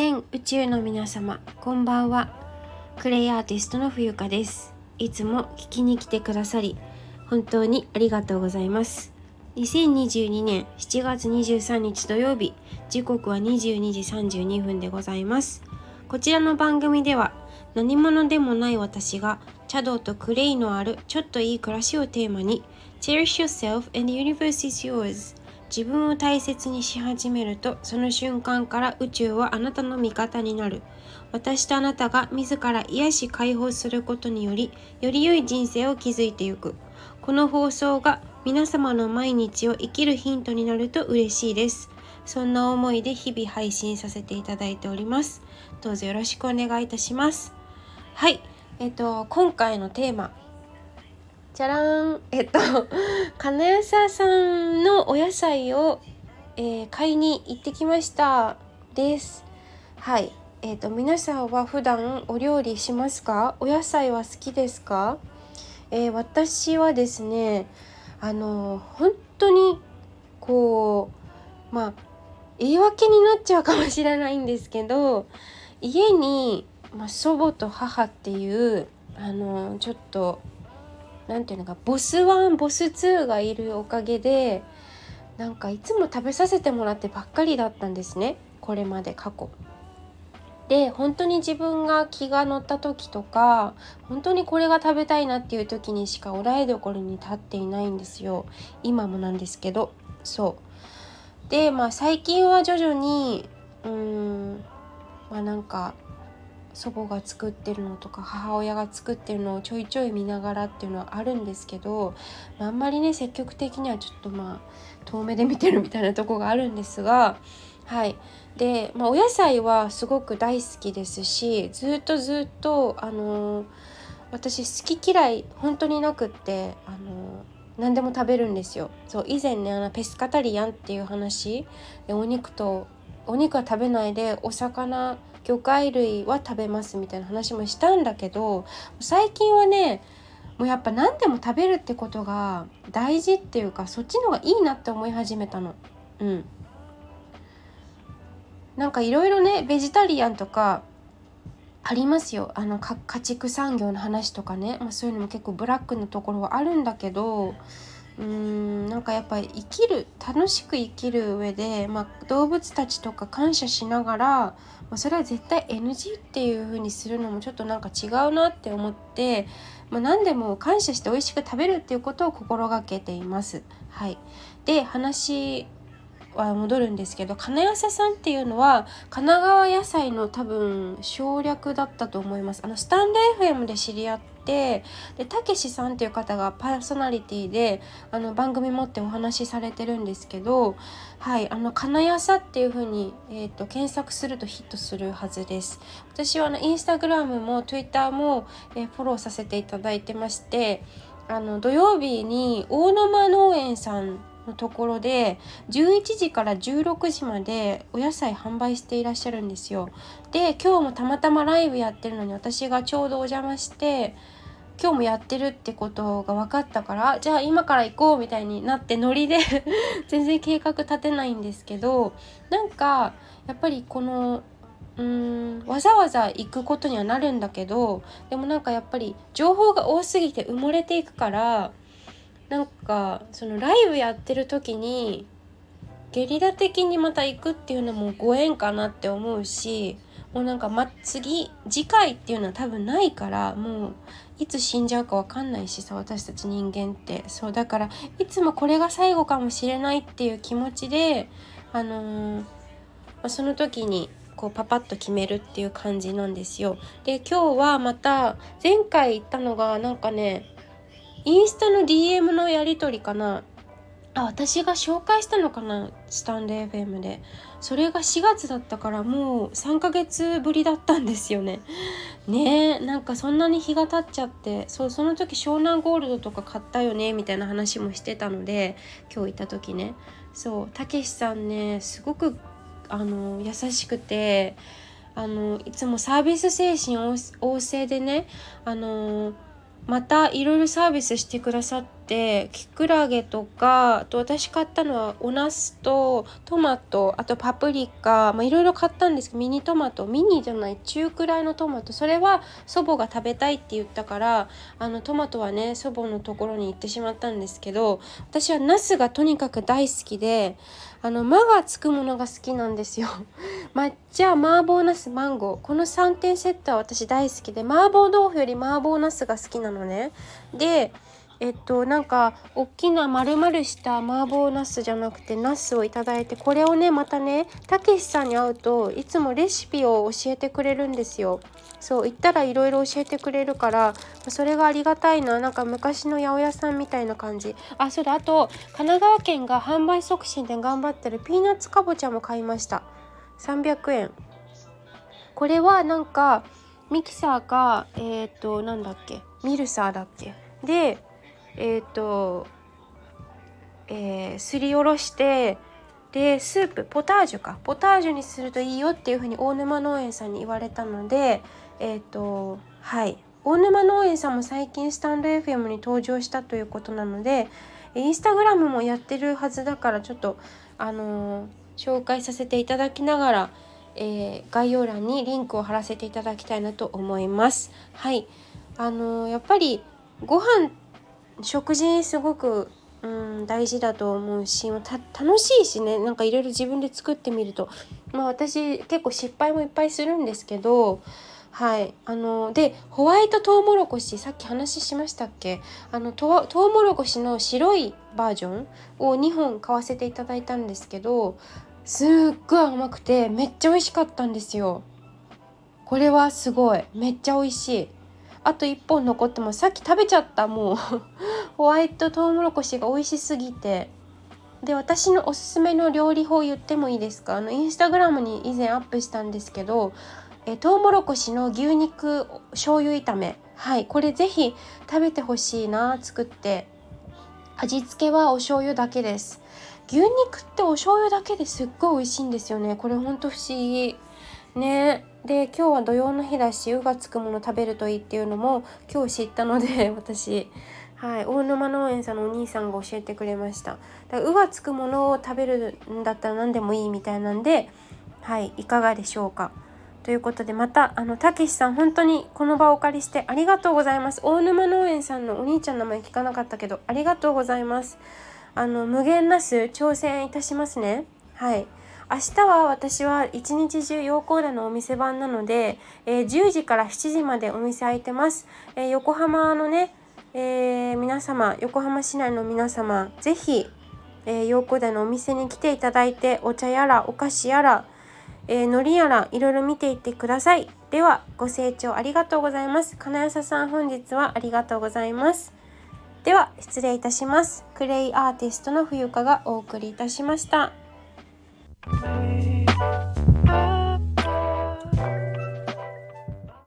全宇宙の皆様こんばんは。クレイアーティストの冬香です。いつも聞きに来てくださり本当にありがとうございます。2022年7月23日土曜日時刻は22時32分でございます。こちらの番組では何者でもない私が茶道とクレイのあるちょっといい暮らしをテーマに Cherish yourself and the universe is yours 自分を大切にし始めるとその瞬間から宇宙はあなたの味方になる。私とあなたが自ら癒し解放することによりより良い人生を築いていく。この放送が皆様の毎日を生きるヒントになると嬉しいです。そんな思いで日々配信させていただいております。どうぞよろしくお願いいたします。はい。えっと今回のテーマ。じゃらんえっと 金谷さんのお野菜を、えー、買いに行ってきましたです。はい。えっと皆さんは普段お料理しますか？お野菜は好きですか、えー、私はですねあの本当にこうまあ言い訳になっちゃうかもしれないんですけど家に、まあ、祖母と母っていうあのちょっと何ていうのかボス1ボス2がいるおかげでなんかいつも食べさせてもらってばっかりだったんですね。これまで過去。で本当に自分が気が乗った時とか本当にこれが食べたいなっていう時にしかお台所に立っていないんですよ。今もなんですけど。そう。でまあ最近は徐々にうーんまあなんか祖母が作ってるのとか母親が作ってるのをちょいちょい見ながらっていうのはあるんですけど、まあ、あんまりね積極的にはちょっとまあ遠目で見てるみたいなとこがあるんですがはい。で、まあ、お野菜はすごく大好きですしずっとずっとあのー、私好き嫌い本当になくってあのー何でも食べるんですよ。そう以前ねあのペスカタリアンっていう話でお肉とお肉は食べないでお魚魚介類は食べますみたいな話もしたんだけど最近はねもうやっぱ何でも食べるってことが大事っていうかそっちの方がいいなって思い始めたの。うん。なんかいろいろねベジタリアンとかありますよ。あの家畜産業の話とかね、まあ、そういうのも結構ブラックなところはあるんだけどうーんなんかやっぱり生きる楽しく生きる上で、まあ、動物たちとか感謝しながらまあ、それは絶対 NG っていう風にするのもちょっとなんか違うなって思って、まあ、何でも感謝して美味しく食べるっていうことを心がけています。はい、で話は戻るんですけど金谷さんっていうのは神奈川野菜の多分省略だったと思います。あのスタンレー FM で知り合ってでたけしさんっていう方がパーソナリティであの番組持ってお話しされてるんですけどはいあの金谷さっていう風にえっ、ー、と検索するとヒットするはずです。私はあのインスタグラムも Twitter も、えー、フォローさせていただいてましてあの土曜日に大沼農園さんのところで11時から16時までお野菜販売していらっしゃるんですよ。で今日もたまたまライブやってるのに私がちょうどお邪魔して今日もやってるってことが分かったからじゃあ今から行こうみたいになってノリで 全然計画立てないんですけどなんかやっぱりこのうーんわざわざ行くことにはなるんだけどでもなんかやっぱり情報が多すぎて埋もれていくからなんかそのライブやってる時にゲリラ的にまた行くっていうのもご縁かなって思うしもうなんか、ま、次次回っていうのは多分ないからもういつ死んじゃうか分かんないしさ私たち人間ってそうだからいつもこれが最後かもしれないっていう気持ちであのー、その時にこうパパッと決めるっていう感じなんですよ。で今日はまた前回言ったのがなんかねインスタの DM のやり取りかな。あ私が紹介したのかなスタンド FM で。それが4月だったからもう3ヶ月ぶりだったんですよね。ねえなんかそんなに日が経っちゃってそうその時湘南ゴールドとか買ったよねみたいな話もしてたので今日行った時ね。そうたけしさんねすごくあの優しくてあのいつもサービス精神旺盛でねあのまたいろいろサービスしてくださってきくらげとかあと私買ったのはお茄子とトマトあとパプリカいろいろ買ったんですけどミニトマトミニじゃない中くらいのトマトそれは祖母が食べたいって言ったからあのトマトはね祖母のところに行ってしまったんですけど私は茄子がとにかく大好きであの「間」がつくものが好きなんですよ。抹茶麻婆茄子マンゴーこの3点セットは私大好きで麻婆豆腐より麻婆茄子が好きなのね。でえっとなんか大きな丸々した麻婆茄子じゃなくて茄子をいただいてこれをねまたねたけしさんに会うといつもレシピを教えてくれるんですよ。そう言ったらいろいろ教えてくれるからそれがありがたいな。なんか昔の八百屋さんみたいな感じ。あそうだ。あと神奈川県が販売促進で頑張ってるピーナッツかぼちゃも買いました。300円これはなんかミキサーかえっ、となんだっけ？ミルサーだっけ？でえっ、ー、と、えー、すりおろしてでスープポタージュか。ポタージュにするといいよっていうふうに大沼農園さんに言われたのでえっ、ー、とはい。大沼農園さんも最近スタンド FM に登場したということなのでインスタグラムもやってるはずだからちょっとあのー、紹介させていただきながら、えー、概要欄にリンクを貼らせていただきたいなと思います。はい。あのやっぱりご飯食事すごく、うん、大事だと思うし楽しいしねなんかいろいろ自分で作ってみると。まあ私結構失敗もいっぱいするんですけどはいあのでホワイトトウモロコシさっき話しましたっけ？あのトウモロコシの白いバージョンを2本買わせていただいたんですけどすっごい甘くてめっちゃ美味しかったんですよ。これはすごい。めっちゃ美味しい。あと1本残ってもさっき食べちゃったもう。ホワイトトウモロコシが美味しすぎて。で私のおすすめの料理法言ってもいいですか？あのインスタグラムに以前アップしたんですけどえトウモロコシの牛肉醤油炒め。はいこれぜひ食べてほしいな作って。味付けはお醤油だけです。牛肉ってお醤油だけですっごい美味しいんですよね。これほんと不思議。ね。で今日は土曜の日だし「う」がつくもの食べるといいっていうのも今日知ったので 私はい、大沼農園さんのお兄さんが教えてくれました「だからう」がつくものを食べるんだったら何でもいいみたいなんではいいかがでしょうか。ということでまたあのたけしさん本当にこの場をお借りしてありがとうございます。大沼農園さんのお兄ちゃんの名前聞かなかったけどありがとうございます。あの無限なす挑戦いたしますね。はい。明日は私は一日中陽光田のお店番なので、えー、10時から7時までお店開いてます、えー、横浜のね、えー、皆様横浜市内の皆様是非、えー、陽光田のお店に来ていただいてお茶やらお菓子やら、えー、海苔やらいろいろ見ていってください。ではご清聴ありがとうございます。金谷さん本日はありがとうございます。では失礼いたします。クレイアーティストの冬香がお送りいたしました。